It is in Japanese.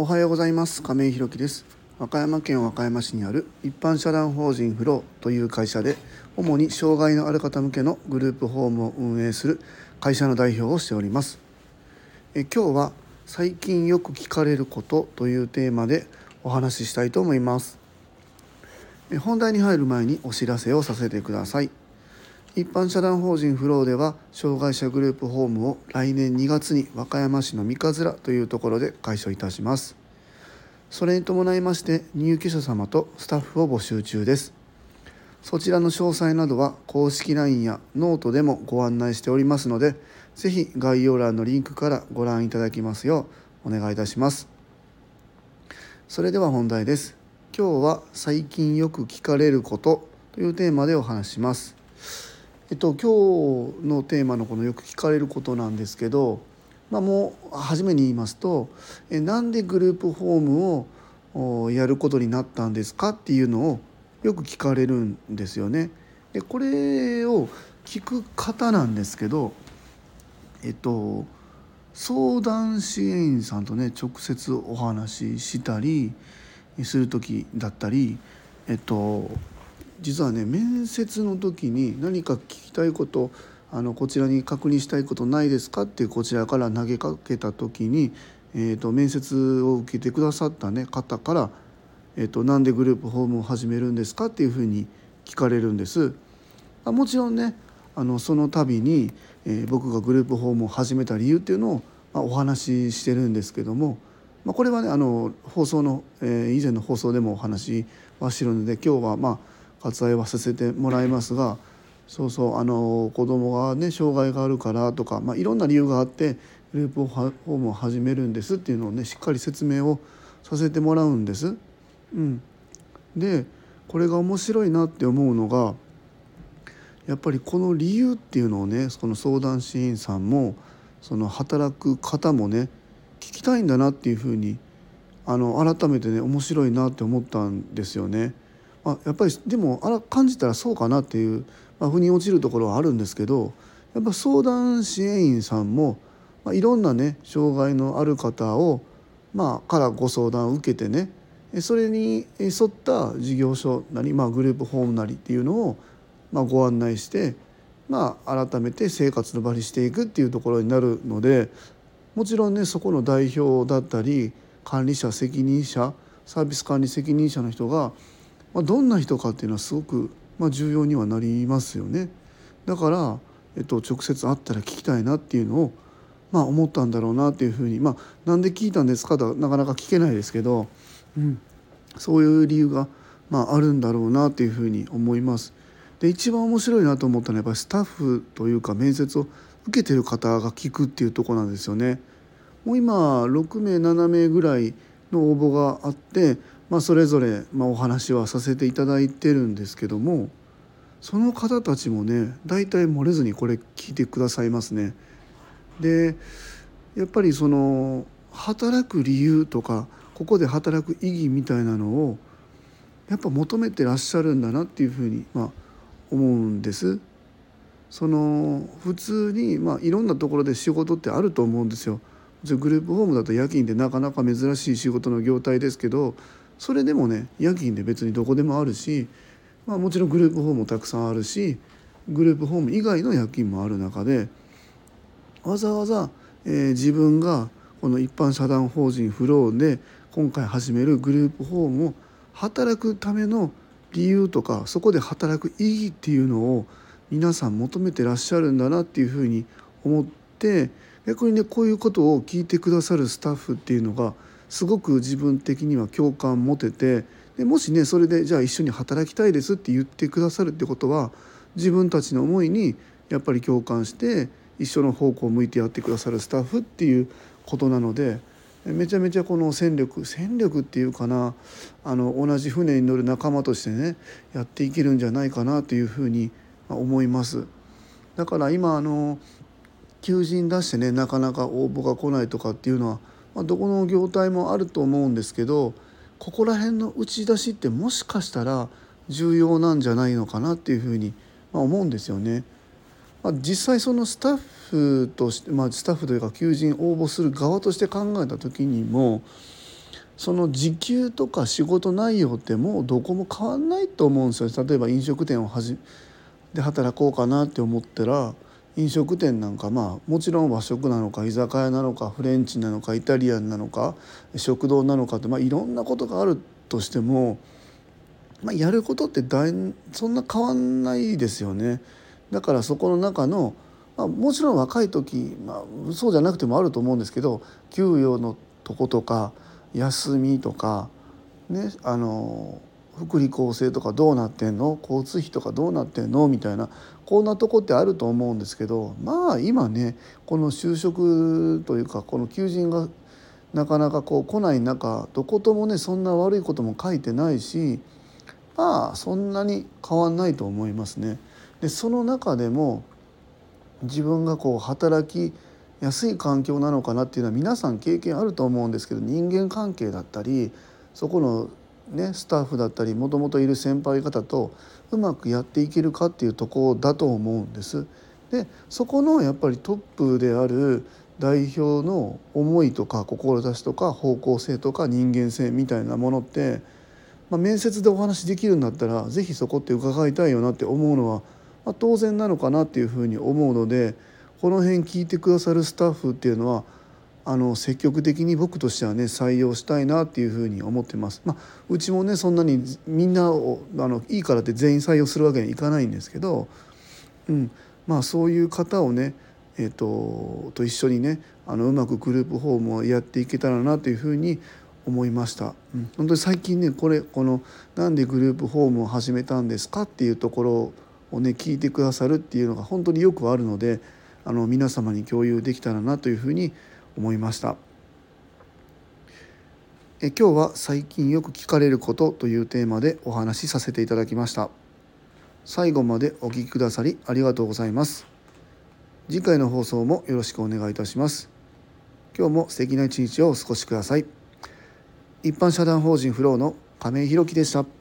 おはようございます。亀井弘樹です。和歌山県和歌山市にある一般社団法人フローという会社で主に障害のある方向けのグループホームを運営する会社の代表をしております。え今日は最近よく聞かれることというテーマでお話ししたいと思います。え本題に入る前にお知らせをさせてください。一般社団法人フローでは障害者グループホームを来年2月に和歌山市の三日面というところで開所いたします。それに伴いまして入居者様とスタッフを募集中です。そちらの詳細などは公式 LINE やノートでもご案内しておりますので是非概要欄のリンクからご覧いただきますようお願いいたします。それでは本題です。今日は最近よく聞かれることというテーマでお話します。えっと、今日のテーマのこのよく聞かれることなんですけど、まあ、もう初めに言いますとえなんでグループホームをやることになったんですかっていうのをよく聞かれるんですよね。でこれを聞く方なんですけどえっと相談支援員さんとね直接お話ししたりする時だったりえっと実はね面接の時に何か聞きたいことあのこちらに確認したいことないですか？ってこちらから投げかけた時に、えーと、面接を受けてくださった、ね、方から「えーと、なんでグループホームを始めるんですか?」っていうふうに聞かれるんです。あもちろんねあのその度に、えー、僕がグループホームを始めた理由っていうのを、まあ、お話ししてるんですけども、まあ、これはねあの放送の、えー、以前の放送でもお話はしてるので今日はまあ割愛はさせてもらいますがそうそうあの子供がね障害があるからとか、まあ、いろんな理由があってグループホームを始めるんですっていうのをねしっかり説明をさせてもらうんです。うん、でこれが面白いなって思うのがやっぱりこの理由っていうのをねその相談支援さんもその働く方もね聞きたいんだなっていうふうにあの改めてね面白いなって思ったんですよね。あやっぱりでもあら感じたらそうかなっていう、まあ、腑に落ちるところはあるんですけどやっぱ相談支援員さんも、まあ、いろんなね障害のある方を、まあ、からご相談を受けてねそれに沿った事業所なり、まあ、グループホームなりっていうのを、まあ、ご案内して、まあ、改めて生活の場にしていくっていうところになるのでもちろんねそこの代表だったり管理者責任者サービス管理責任者の人がまあ、どんな人かっていうのはすごく、まあ、重要にはなりますよね。だから、えっと、直接会ったら聞きたいなっていうのを、まあ、思ったんだろうなっていうふうにまあなんで聞いたんですかとなかなか聞けないですけど、うん、そういう理由が、まあ、あるんだろうなっていうふうに思います。で一番面白いなと思ったのはやっぱりスタッフというか面接を受けてる方が聞くっていうとこなんですよね。もう今6名7名ぐらいの応募があってまあ、それぞれ、まあ、お話はさせていただいてるんですけどもその方たちもね大体漏れずにこれ聞いてくださいますね。でやっぱりその働く理由とかここで働く意義みたいなのをやっぱ求めてらっしゃるんだなっていうふうに、まあ、思うんです。その普通に、まあ、いろんなところで仕事ってあると思うんですよ。グループホームだと夜勤でなかなか珍しい仕事の業態ですけどそれでもね夜勤で別にどこでもあるし、まあ、もちろんグループホームもたくさんあるしグループホーム以外の夜勤もある中でわざわざ、えー、自分がこの一般社団法人フローで今回始めるグループホームを働くための理由とかそこで働く意義っていうのを皆さん求めてらっしゃるんだなっていうふうに思って逆にねこういうことを聞いてくださるスタッフっていうのがすごく自分的には共感持ててでもしねそれでじゃあ一緒に働きたいですって言ってくださるってことは自分たちの思いにやっぱり共感して一緒の方向を向いてやってくださるスタッフっていうことなのでめちゃめちゃこの戦力戦力っていうかなあの同じ船に乗る仲間としてねやっていけるんじゃないかなというふうに思います。だから今あの求人出してねなかなか応募が来ないとかっていうのはまあ、どこの業態もあると思うんですけどここら辺の打ち出しってもしかしたら重要なんじゃないのかなっていうふうに思うんですよね。まあ、実際そのスタッフとして、まあ、スタッフというか求人応募する側として考えた時にもその時給とか仕事内容ってもうどこも変わんないと思うんですよ例えば飲食店をはじで働こうかなって思ったら飲食店なんかまあもちろん和食なのか居酒屋なのかフレンチなのかイタリアンなのか食堂なのかって、まあ、いろんなことがあるとしても、まあ、やることって大そんな変わんないですよね。だからそこの中の、まあ、もちろん若い時、まあ、そうじゃなくてもあると思うんですけど給与のとことか休みとかねあの福利厚生とかどうなってんの？交通費とかどうなってんの？みたいなこんなとこってあると思うんですけどまあ今ねこの就職というかこの求人がなかなかこう来ない中どこともねそんな悪いことも書いてないしまあそんなに変わんないと思いますね。でその中でも自分がこう働きやすい環境なのかなっていうのは皆さん経験あると思うんですけど人間関係だったりそこのねスタッフだったりもともといる先輩方とうまくやっていけるかっていうとこだと思うんです。でそこのやっぱりトップである代表の思いとか志とか方向性とか人間性みたいなものって、まあ、面接でお話できるんだったら是非そこって伺いたいよなって思うのは、まあ、当然なのかなっていうふうに思うのでこの辺聞いてくださるスタッフっていうのはあの積極的に僕としてはね採用したいなっていうふうに思ってます。まあ、うちもねそんなにみんなをあのいいからって全員採用するわけにはいかないんですけど、うん、まあそういう方をねえーと、と一緒にねあのうまくグループホームをやっていけたらなというふうに思いました、うん、本当に最近ねこれこの「なんでグループホームを始めたんですか?」っていうところをね聞いてくださるっていうのが本当によくあるのであの皆様に共有できたらなというふうに思いました。え今日は最近よく聞かれることというテーマでお話しさせていただきました。最後までお聞きくださりありがとうございます。次回の放送もよろしくお願いいたします。今日も素敵な一日をお過ごしください。一般社団法人フローの亀井弘樹でした。